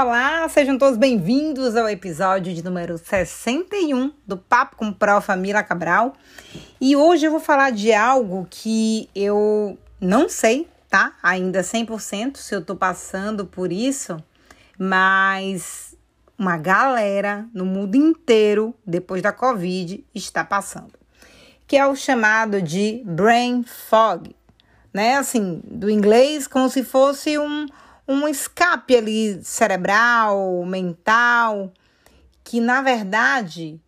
Olá, sejam todos bem-vindos ao episódio de número 61 do Papo com Prof. Família Cabral. E hoje eu vou falar de algo que eu não sei, tá? Ainda 100% se eu tô passando por isso, mas uma galera no mundo inteiro, depois da Covid, está passando. Que é o chamado de brain fog, né? Assim, do inglês, como se fosse um um escape ali cerebral, mental, que na verdade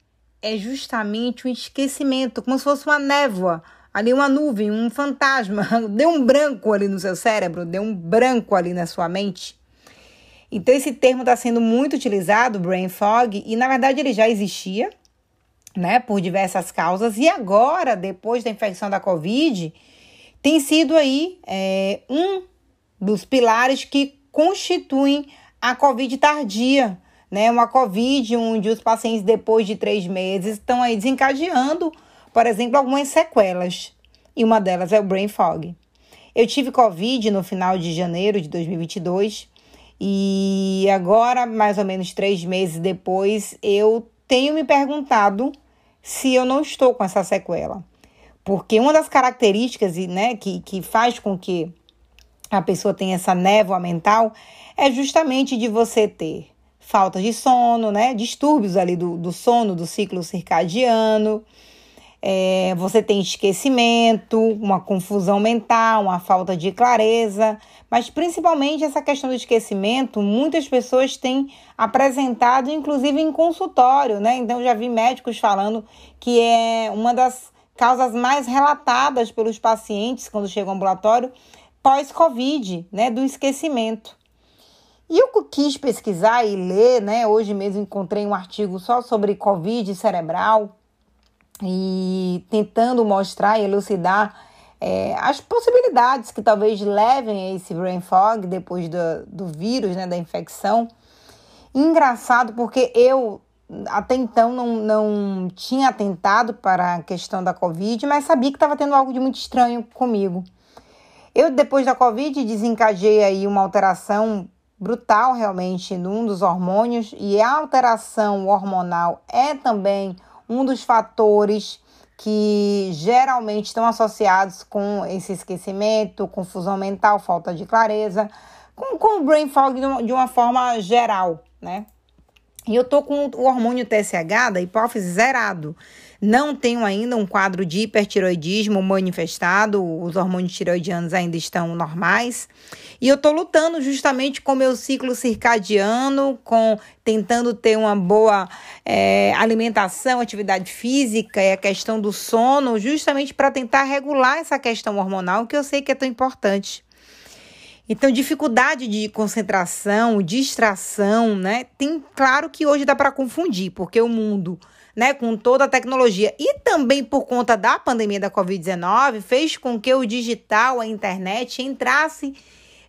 é justamente um esquecimento, como se fosse uma névoa, ali uma nuvem, um fantasma. Deu um branco ali no seu cérebro, deu um branco ali na sua mente. Então esse termo está sendo muito utilizado, brain fog, e na verdade ele já existia, né, por diversas causas, e agora, depois da infecção da Covid, tem sido aí é, um dos pilares que constituem a Covid tardia, né? Uma Covid onde os pacientes, depois de três meses, estão aí desencadeando, por exemplo, algumas sequelas. E uma delas é o brain fog. Eu tive Covid no final de janeiro de 2022 e agora, mais ou menos três meses depois, eu tenho me perguntado se eu não estou com essa sequela. Porque uma das características né, que, que faz com que a pessoa tem essa névoa mental é justamente de você ter falta de sono, né? Distúrbios ali do, do sono, do ciclo circadiano. É, você tem esquecimento, uma confusão mental, uma falta de clareza, mas principalmente essa questão do esquecimento, muitas pessoas têm apresentado, inclusive em consultório, né? Então, já vi médicos falando que é uma das causas mais relatadas pelos pacientes quando chegam ao ambulatório pós-Covid, né, do esquecimento. E eu quis pesquisar e ler, né? Hoje mesmo encontrei um artigo só sobre Covid cerebral e tentando mostrar e elucidar é, as possibilidades que talvez levem a esse brain fog depois do, do vírus, né, da infecção. Engraçado porque eu até então não, não tinha atentado para a questão da Covid, mas sabia que estava tendo algo de muito estranho comigo. Eu, depois da Covid, desencadeei aí uma alteração brutal realmente num dos hormônios e a alteração hormonal é também um dos fatores que geralmente estão associados com esse esquecimento, confusão mental, falta de clareza, com, com o brain fog de uma, forma geral, né? E eu tô com o hormônio TSH da hipófise zerado. Não tenho ainda um quadro de hipertiroidismo manifestado, os hormônios tiroidianos ainda estão normais. E eu tô lutando justamente com meu ciclo circadiano, com tentando ter uma boa é, alimentação, atividade física e a questão do sono, justamente para tentar regular essa questão hormonal que eu sei que é tão importante. Então, dificuldade de concentração, distração, né? Tem claro que hoje dá para confundir, porque o mundo, né, com toda a tecnologia e também por conta da pandemia da COVID-19, fez com que o digital, a internet entrasse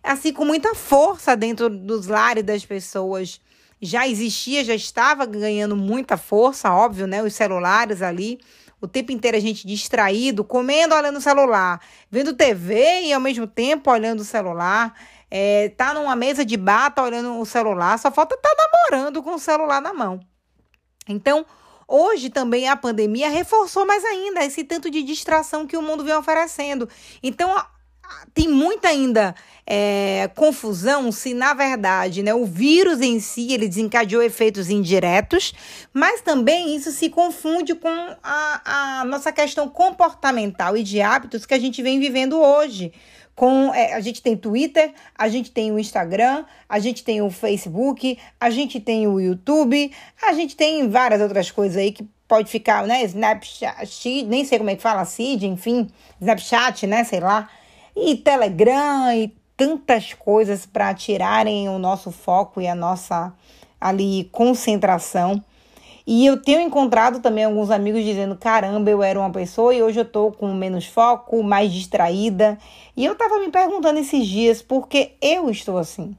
assim com muita força dentro dos lares das pessoas. Já existia, já estava ganhando muita força, óbvio, né? Os celulares ali o tempo inteiro a gente distraído, comendo, olhando o celular, vendo TV e ao mesmo tempo olhando o celular. É, tá numa mesa de bar, tá olhando o celular, só falta tá namorando com o celular na mão. Então, hoje também a pandemia reforçou mais ainda esse tanto de distração que o mundo vem oferecendo. Então, tem muita ainda é, confusão se, na verdade, né, o vírus em si ele desencadeou efeitos indiretos, mas também isso se confunde com a, a nossa questão comportamental e de hábitos que a gente vem vivendo hoje. Com, é, a gente tem Twitter, a gente tem o Instagram, a gente tem o Facebook, a gente tem o YouTube, a gente tem várias outras coisas aí que pode ficar, né? Snapchat, nem sei como é que fala, Cid, enfim, Snapchat, né? Sei lá e Telegram e tantas coisas para tirarem o nosso foco e a nossa ali concentração. E eu tenho encontrado também alguns amigos dizendo: caramba, eu era uma pessoa e hoje eu tô com menos foco, mais distraída. E eu tava me perguntando esses dias por que eu estou assim.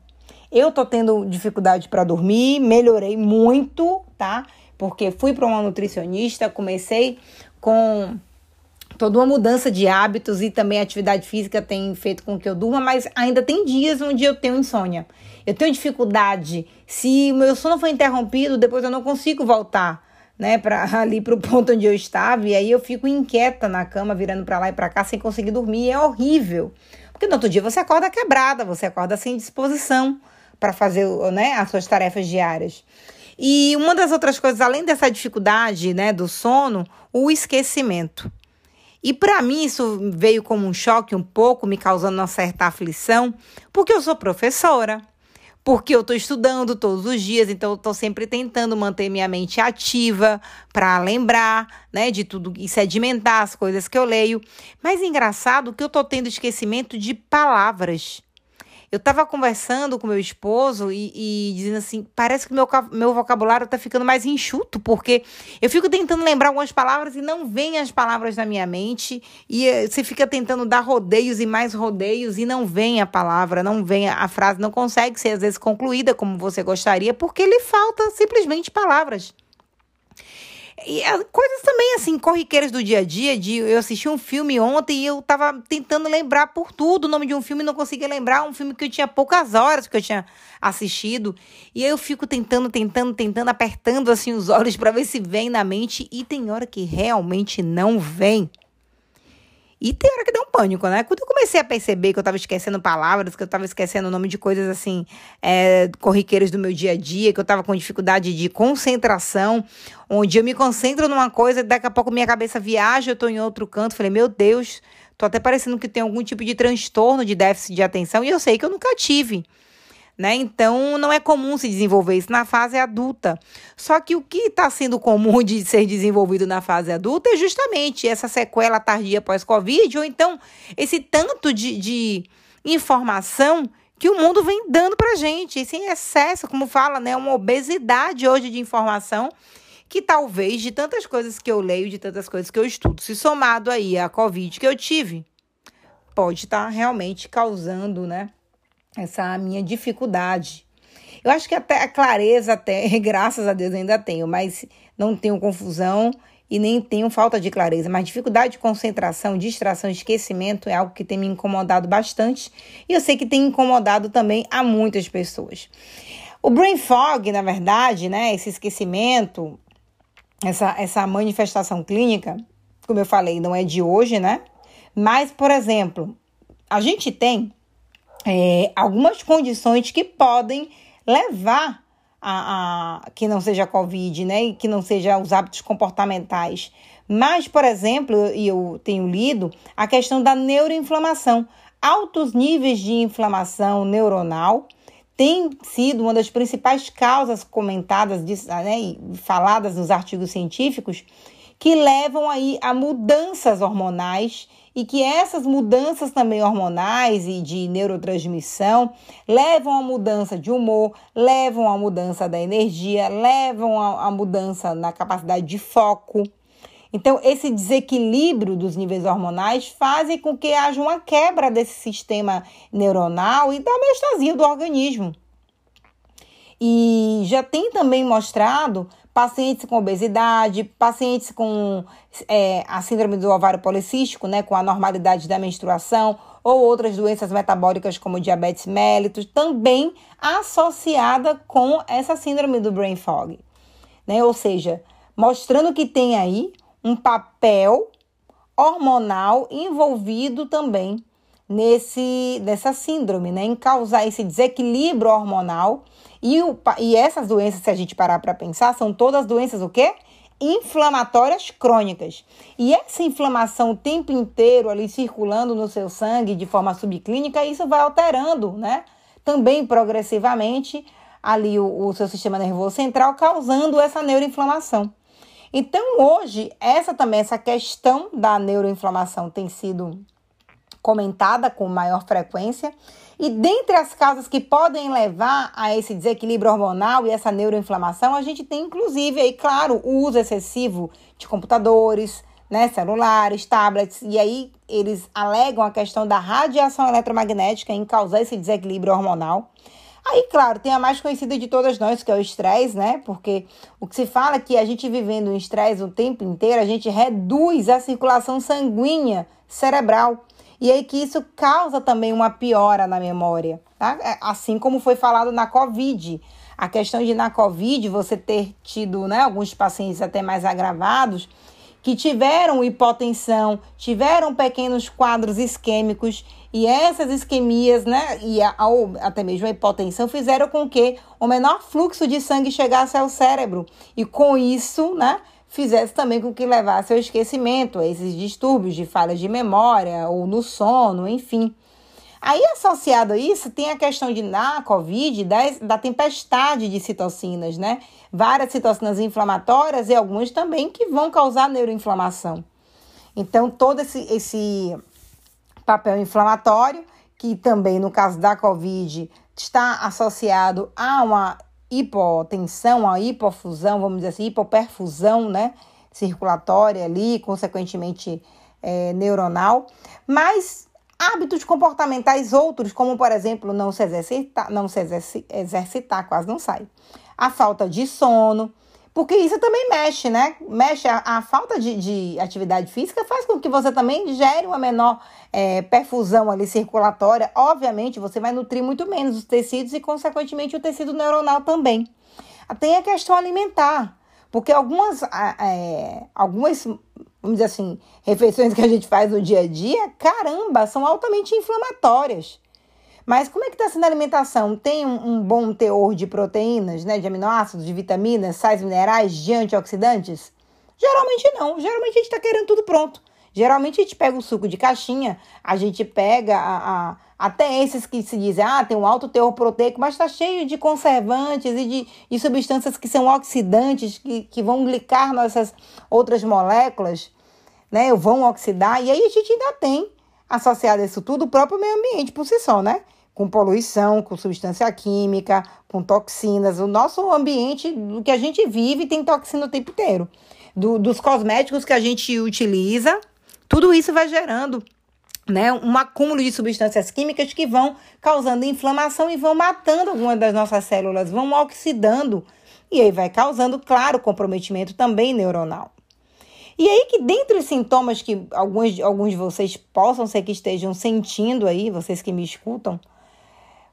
Eu tô tendo dificuldade para dormir, melhorei muito, tá? Porque fui para uma nutricionista, comecei com toda uma mudança de hábitos e também a atividade física tem feito com que eu durma, mas ainda tem dias onde eu tenho insônia. Eu tenho dificuldade. Se o meu sono foi interrompido, depois eu não consigo voltar, né, para ali para o ponto onde eu estava e aí eu fico inquieta na cama, virando para lá e para cá sem conseguir dormir. É horrível. Porque no outro dia você acorda quebrada, você acorda sem disposição para fazer, né, as suas tarefas diárias. E uma das outras coisas, além dessa dificuldade, né, do sono, o esquecimento. E para mim isso veio como um choque um pouco, me causando uma certa aflição, porque eu sou professora, porque eu estou estudando todos os dias, então eu estou sempre tentando manter minha mente ativa para lembrar, né, de tudo e sedimentar as coisas que eu leio. Mas engraçado que eu estou tendo esquecimento de palavras. Eu estava conversando com meu esposo e, e, dizendo assim: parece que meu, meu vocabulário está ficando mais enxuto, porque eu fico tentando lembrar algumas palavras e não vem as palavras na minha mente, e eh, você fica tentando dar rodeios e mais rodeios e não vem a palavra, não vem a, frase, não consegue ser às vezes concluída como você gostaria, porque lhe falta simplesmente palavras. E coisas também, assim, corriqueiras do dia a dia. De, eu assisti um filme ontem e eu tava tentando lembrar por tudo o nome de um filme não conseguia lembrar. Um filme que eu tinha poucas horas que eu tinha assistido. E aí eu fico tentando, tentando, tentando, apertando assim os olhos para ver se vem na mente. E tem hora que realmente não vem. E tem hora que dá um pânico, né? Quando eu comecei a perceber que eu tava esquecendo palavras, que eu tava esquecendo o nome de coisas assim, é, corriqueiras do meu dia a dia, que eu tava com dificuldade de concentração, onde eu me concentro numa coisa e daqui a pouco minha cabeça viaja, eu tô em outro canto. Falei, meu Deus, tô até parecendo que tem algum tipo de transtorno de déficit de atenção, e eu sei que eu nunca tive né? Então não é comum se desenvolver isso na fase adulta. Só que o que está sendo comum de ser desenvolvido na fase adulta é justamente essa sequela tardia pós-Covid, ou então esse tanto de, de informação que o mundo vem dando para gente. Esse excesso, como fala, né? Uma obesidade hoje de informação que talvez de tantas coisas que eu leio, de tantas coisas que eu estudo, se somado aí à Covid que eu tive, pode estar tá realmente causando, né? Essa minha dificuldade. Eu acho que até a clareza, até, graças a Deus, ainda tenho, mas não tenho confusão e nem tenho falta de clareza. Mas dificuldade de concentração, distração, esquecimento é algo que tem me incomodado bastante e eu sei que tem incomodado também a muitas pessoas. O brain fog, na verdade, né, esse esquecimento, essa, essa manifestação clínica, como eu falei, não é de hoje, né? Mas, por exemplo, a gente tem é, algumas condições que podem levar a, a, que não seja Covid, né? E que não seja os hábitos comportamentais. Mas, por exemplo, e eu tenho lido a questão da neuroinflamação. Altos níveis de inflamação neuronal tem sido uma das principais causas comentadas, né, faladas nos artigos científicos, que levam aí a mudanças hormonais e que essas mudanças também hormonais e de neurotransmissão levam a mudança de humor, levam a mudança da energia, levam a, a mudança na capacidade de foco. Então, esse desequilíbrio dos níveis hormonais fazem com que haja uma quebra desse sistema neuronal e da homeostasia do organismo. E já tem também mostrado pacientes com obesidade, pacientes com é, a síndrome do ovário policístico, né, com a normalidade da menstruação, ou outras doenças metabólicas como diabetes mellitus, também associada com essa síndrome do brain fog. Né? Ou seja, mostrando que tem aí um papel hormonal envolvido também nesse, nessa síndrome, né? em causar esse desequilíbrio hormonal e, o, e essas doenças, se a gente parar para pensar, são todas doenças o quê? Inflamatórias crônicas. E essa inflamação o tempo inteiro ali circulando no seu sangue de forma subclínica, isso vai alterando, né? Também progressivamente ali o, o seu sistema nervoso central, causando essa neuroinflamação. Então, hoje, essa também, essa questão da neuroinflamação tem sido comentada com maior frequência. E dentre as causas que podem levar a esse desequilíbrio hormonal e essa neuroinflamação, a gente tem inclusive aí, claro, o uso excessivo de computadores, né, celulares, tablets, e aí eles alegam a questão da radiação eletromagnética em causar esse desequilíbrio hormonal. Aí, claro, tem a mais conhecida de todas nós, que é o estresse, né? Porque o que se fala é que a gente vivendo em estresse o tempo inteiro, a gente reduz a circulação sanguínea cerebral. E aí que isso causa também uma piora na memória, tá? É, assim como foi falado na Covid. A questão de na Covid você ter tido, né, alguns pacientes até mais agravados, que tiveram hipotensão, tiveram pequenos quadros isquêmicos e essas isquemias, né, e a, até mesmo a hipotensão fizeram com que o menor fluxo de sangue chegasse ao cérebro e com isso, né, fizesse também com que levasse ao esquecimento, a esses distúrbios de falha de memória ou no sono, enfim. Aí, associado a isso, tem a questão de, na COVID, da, da tempestade de citocinas, né? Várias citocinas inflamatórias e algumas também que vão causar neuroinflamação. Então, todo esse, esse papel inflamatório, que também no caso da COVID está associado a uma hipotensão, a hipofusão, vamos dizer assim, hipoperfusão, né? Circulatória ali, consequentemente é, neuronal, mas Hábitos comportamentais outros, como por exemplo, não se exercitar, não se exercitar, quase não sai. A falta de sono, porque isso também mexe, né? Mexe a, a falta de, de, atividade física faz com que você também gere uma menor é, perfusão ali circulatória. Obviamente, você vai nutrir muito menos os tecidos e, consequentemente, o tecido neuronal também. Tem a questão alimentar, porque algumas, é, algumas vamos dizer assim, refeições que a gente faz no dia a dia, caramba, são altamente inflamatórias. Mas como é que está sendo a alimentação? Tem um, um, bom teor de proteínas, né, de aminoácidos, de vitaminas, sais minerais, de antioxidantes? Geralmente não. Geralmente a gente está querendo tudo pronto. Geralmente a gente pega o suco de caixinha, a gente pega a, a, até esses que se dizem, ah, tem um alto teor proteico, mas está cheio de conservantes e de, de substâncias que são oxidantes, que, que vão glicar nossas outras moléculas né? Vão oxidar. E aí a gente ainda tem, associado a isso tudo, o próprio meio ambiente por si só, né? Com poluição, com substância química, com toxinas. O nosso ambiente, do que a gente vive, tem toxina o tempo inteiro. Do, dos cosméticos que a gente utiliza, tudo isso vai gerando né, um acúmulo de substâncias químicas que vão causando inflamação e vão matando algumas das nossas células, vão oxidando. E aí vai causando, claro, comprometimento também neuronal. E aí que dentre os sintomas que alguns, alguns de vocês possam ser que estejam sentindo aí, vocês que me escutam,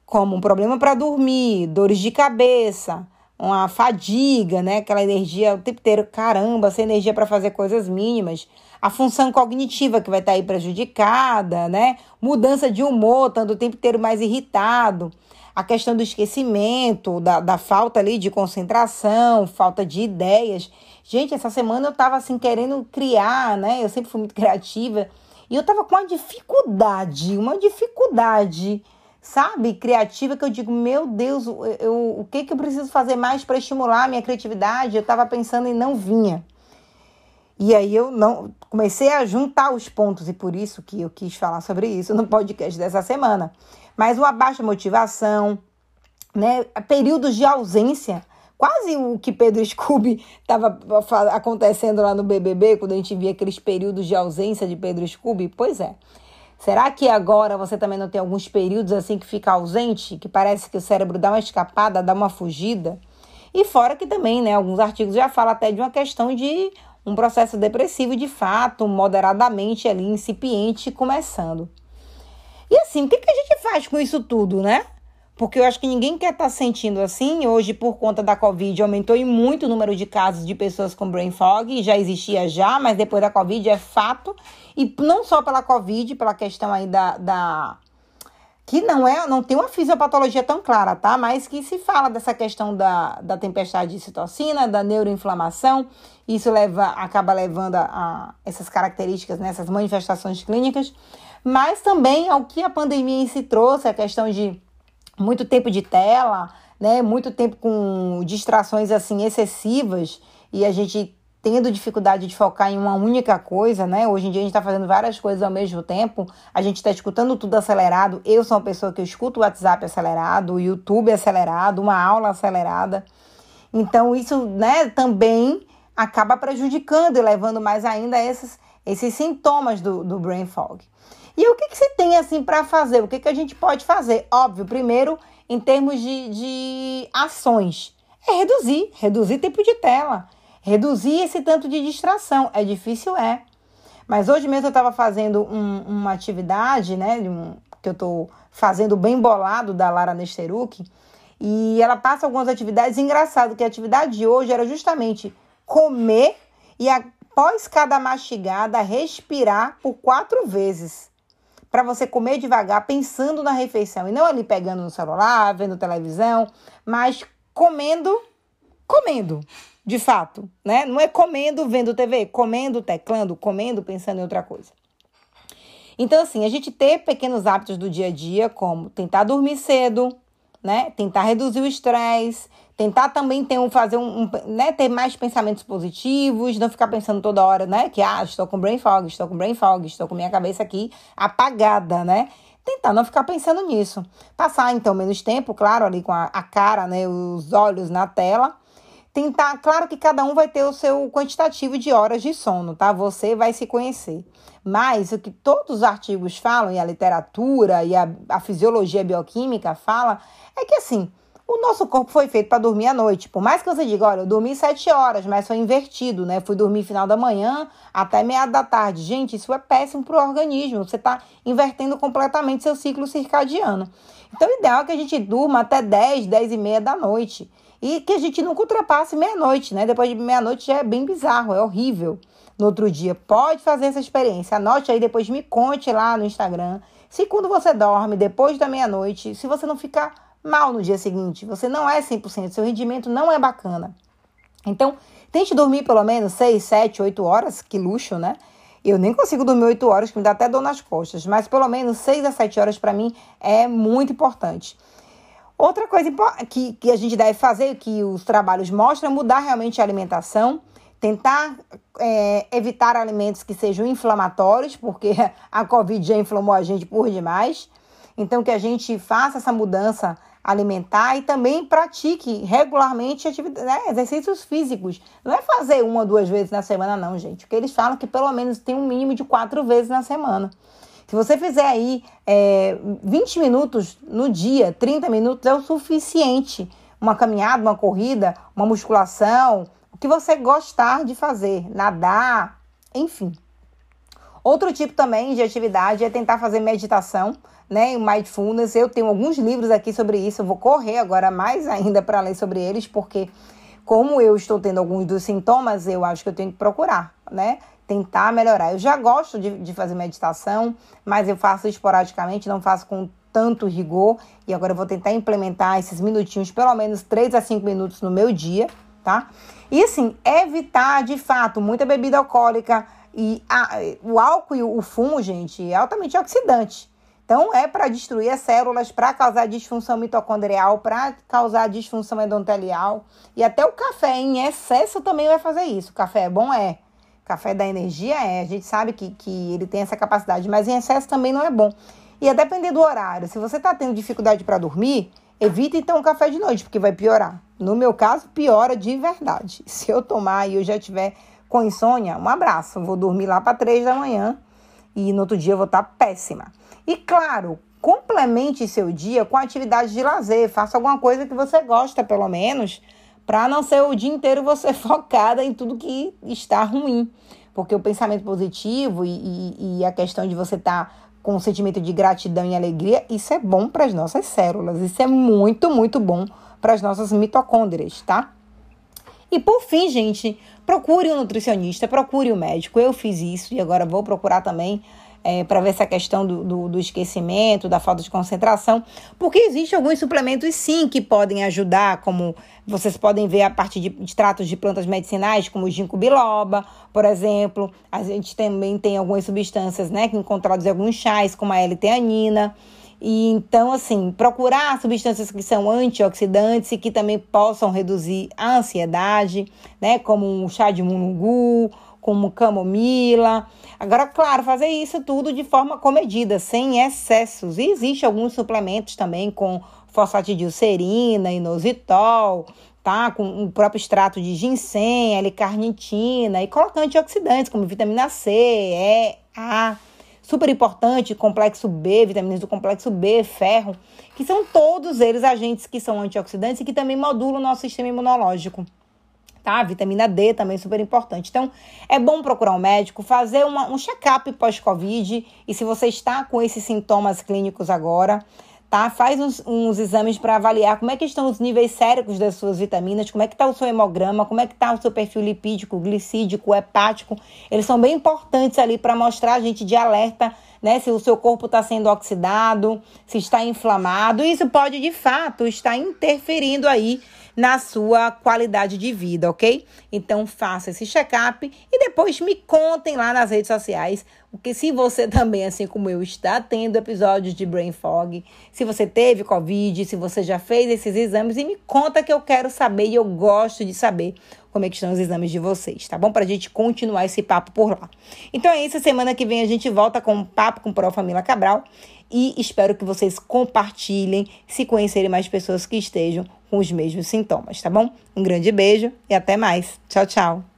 como um problema para dormir, dores de cabeça, uma fadiga, né? Aquela energia o tempo inteiro, caramba, sem energia para fazer coisas mínimas. A função cognitiva que vai estar tá aí prejudicada, né? Mudança de humor, estando o tempo inteiro mais irritado. A questão do esquecimento, da, da falta ali de concentração, falta de ideias. Gente, essa semana eu tava assim querendo criar, né? Eu sempre fui muito criativa e eu tava com uma dificuldade, uma dificuldade, sabe, criativa que eu digo, meu Deus, eu, o que que eu preciso fazer mais para estimular a minha criatividade? Eu tava pensando e não vinha. E aí eu não comecei a juntar os pontos e por isso que eu quis falar sobre isso no podcast dessa semana. Mas uma baixa motivação, né, períodos de ausência, quase o que Pedro Scooby estava acontecendo lá no BBB, quando a gente via aqueles períodos de ausência de Pedro Scooby. Pois é. Será que agora você também não tem alguns períodos assim que fica ausente, que parece que o cérebro dá uma escapada, dá uma fugida? E fora que também, né, alguns artigos já falam até de uma questão de um processo depressivo de fato, moderadamente ali, incipiente, começando. E assim, o que, que a gente faz com isso tudo, né? Porque eu acho que ninguém quer estar tá sentindo assim. Hoje, por conta da Covid, aumentou em muito o número de casos de pessoas com brain fog, já existia já, mas depois da Covid é fato. E não só pela Covid, pela questão aí da, da que não é, não tem uma fisiopatologia tão clara, tá? Mas que se fala dessa questão da, da tempestade de citocina, da neuroinflamação, isso leva, acaba levando a, a essas características, né, manifestações clínicas, mas também ao que a pandemia em si trouxe, a questão de muito tempo de tela, né? Muito tempo com distrações assim excessivas e a gente tendo dificuldade de focar em uma única coisa, né? Hoje em dia a gente está fazendo várias coisas ao mesmo tempo, a gente está escutando tudo acelerado. Eu sou uma pessoa que eu escuto o WhatsApp acelerado, o YouTube acelerado, uma aula acelerada. Então isso, né, também acaba prejudicando e levando mais ainda esses, esses sintomas do, do brain fog. E o que, que se tem assim para fazer? O que, que a gente pode fazer? Óbvio, primeiro, em termos de, de ações? É reduzir, reduzir tempo de tela, reduzir esse tanto de distração. É difícil, é. Mas hoje mesmo eu estava fazendo um, uma atividade, né, um, que eu estou fazendo bem bolado da Lara Nesteruk, e ela passa algumas atividades engraçado que a atividade de hoje era justamente comer e após cada mastigada respirar por quatro vezes para você comer devagar, pensando na refeição e não ali pegando no celular, vendo televisão, mas comendo, comendo, de fato, né? Não é comendo vendo TV, comendo teclando, comendo pensando em outra coisa. Então, assim, a gente ter pequenos hábitos do dia a dia, como tentar dormir cedo, né? Tentar reduzir o estresse, tentar também ter um, fazer um, um, né, ter mais pensamentos positivos, não ficar pensando toda hora, né, que ah, estou com brain fog, estou com brain fog, estou com minha cabeça aqui apagada, né? Tentar não ficar pensando nisso. Passar então menos tempo, claro, ali com a, a cara, né, os olhos na tela. Tentar, claro que cada um vai ter o seu quantitativo de horas de sono, tá? Você vai se conhecer. Mas o que todos os artigos falam, e a literatura e a, a fisiologia bioquímica fala, é que assim, o nosso corpo foi feito para dormir à noite. Por mais que você diga, olha, eu dormi sete horas, mas foi invertido, né? Fui dormir final da manhã até meia da tarde. Gente, isso é péssimo para o organismo. Você está invertendo completamente seu ciclo circadiano. Então, o ideal é que a gente durma até 10, 10 e meia da noite. E que a gente nunca ultrapasse meia-noite, né? Depois de meia-noite já é bem bizarro, é horrível. No outro dia, pode fazer essa experiência. Anote aí, depois me conte lá no Instagram. Se quando você dorme depois da meia-noite, se você não ficar mal no dia seguinte. Você não é 100%, seu rendimento não é bacana. Então, tente dormir pelo menos 6, 7, 8 horas, que luxo, né? Eu nem consigo dormir 8 horas, que me dá até dor nas costas, mas pelo menos 6 a 7 horas para mim é muito importante. Outra coisa que, que a gente deve fazer, que os trabalhos mostram, é mudar realmente a alimentação, tentar é, evitar alimentos que sejam inflamatórios, porque a Covid já inflamou a gente por demais. Então, que a gente faça essa mudança alimentar e também pratique regularmente né, exercícios físicos. Não é fazer uma ou duas vezes na semana, não, gente. Porque eles falam que pelo menos tem um mínimo de quatro vezes na semana. Se você fizer aí é, 20 minutos no dia, 30 minutos é o suficiente. Uma caminhada, uma corrida, uma musculação, o que você gostar de fazer, nadar, enfim. Outro tipo também de atividade é tentar fazer meditação né, em Mindfulness. Eu tenho alguns livros aqui sobre isso, eu vou correr agora mais ainda para ler sobre eles, porque como eu estou tendo alguns dos sintomas, eu acho que eu tenho que procurar, né? Tentar melhorar. Eu já gosto de, de fazer meditação, mas eu faço esporadicamente, não faço com tanto rigor. E agora eu vou tentar implementar esses minutinhos, pelo menos 3 a 5 minutos no meu dia, tá? E assim, evitar de fato muita bebida alcoólica. E a, o álcool e o fumo, gente, é altamente oxidante. Então, é para destruir as células, para causar disfunção mitocondrial, para causar disfunção endotelial. E até o café em excesso também vai fazer isso. O café é bom? É. Café da energia é. A gente sabe que, que ele tem essa capacidade, mas em excesso também não é bom. E a depender do horário. Se você está tendo dificuldade para dormir, evite então o café de noite, porque vai piorar. No meu caso, piora de verdade. Se eu tomar e eu já tiver com insônia, um abraço. Vou dormir lá para três da manhã e no outro dia eu vou estar tá péssima. E claro, complemente seu dia com atividade de lazer. Faça alguma coisa que você gosta, pelo menos, para não ser o dia inteiro você focada em tudo que está ruim. Porque o pensamento positivo e, e, e a questão de você estar tá com um sentimento de gratidão e alegria, isso é bom para as nossas células. Isso é muito, muito bom para as nossas mitocôndrias, tá? E por fim, gente, procure um nutricionista, procure um médico. Eu fiz isso e agora vou procurar também é, para ver essa questão do, do, do, esquecimento, da falta de concentração, porque existem alguns suplementos sim que podem ajudar, como vocês podem ver a partir de, de tratos de plantas medicinais, como o ginkgo biloba, por exemplo. A gente também tem algumas substâncias né, que encontradas em alguns chás, como a L-teanina. E então, assim, procurar substâncias que são antioxidantes e que também possam reduzir a ansiedade, né? Como um chá de mulungu, como camomila. Agora, claro, fazer isso tudo de forma comedida, sem excessos. E existe alguns suplementos também com fosfatidilcerina, inositol, tá? Com o próprio extrato de ginseng, L-carnitina e coloca antioxidantes como vitamina C, E, A. super importante, complexo B, vitaminas do complexo B, ferro, que são todos eles agentes que são antioxidantes e que também modulam o nosso sistema imunológico tá? Vitamina D também super importante. Então, é bom procurar um médico, fazer uma, um check-up pós-Covid e se você está com esses sintomas clínicos agora, tá? Faz uns, uns exames para avaliar como é que estão os níveis séricos das suas vitaminas, como é que está o seu hemograma, como é que está o seu perfil lipídico, glicídico, hepático. Eles são bem importantes ali para mostrar a gente de alerta, né? Se o seu corpo está sendo oxidado, se está inflamado. Isso pode, de fato, estar interferindo aí na sua qualidade de vida, ok? Então faça esse check-up e depois me contem lá nas redes sociais, porque se você também, assim como eu, está tendo episódios de brain fog, se você teve Covid, se você já fez esses exames, e me conta que eu quero saber e eu gosto de saber como é que estão os exames de vocês, tá bom? Pra gente continuar esse papo por lá. Então é isso, semana que vem a gente volta com um papo com o Prof. Família Cabral e espero que vocês compartilhem, se conhecerem mais pessoas que estejam com os mesmos sintomas, tá bom? Um grande beijo e até mais. Tchau, tchau.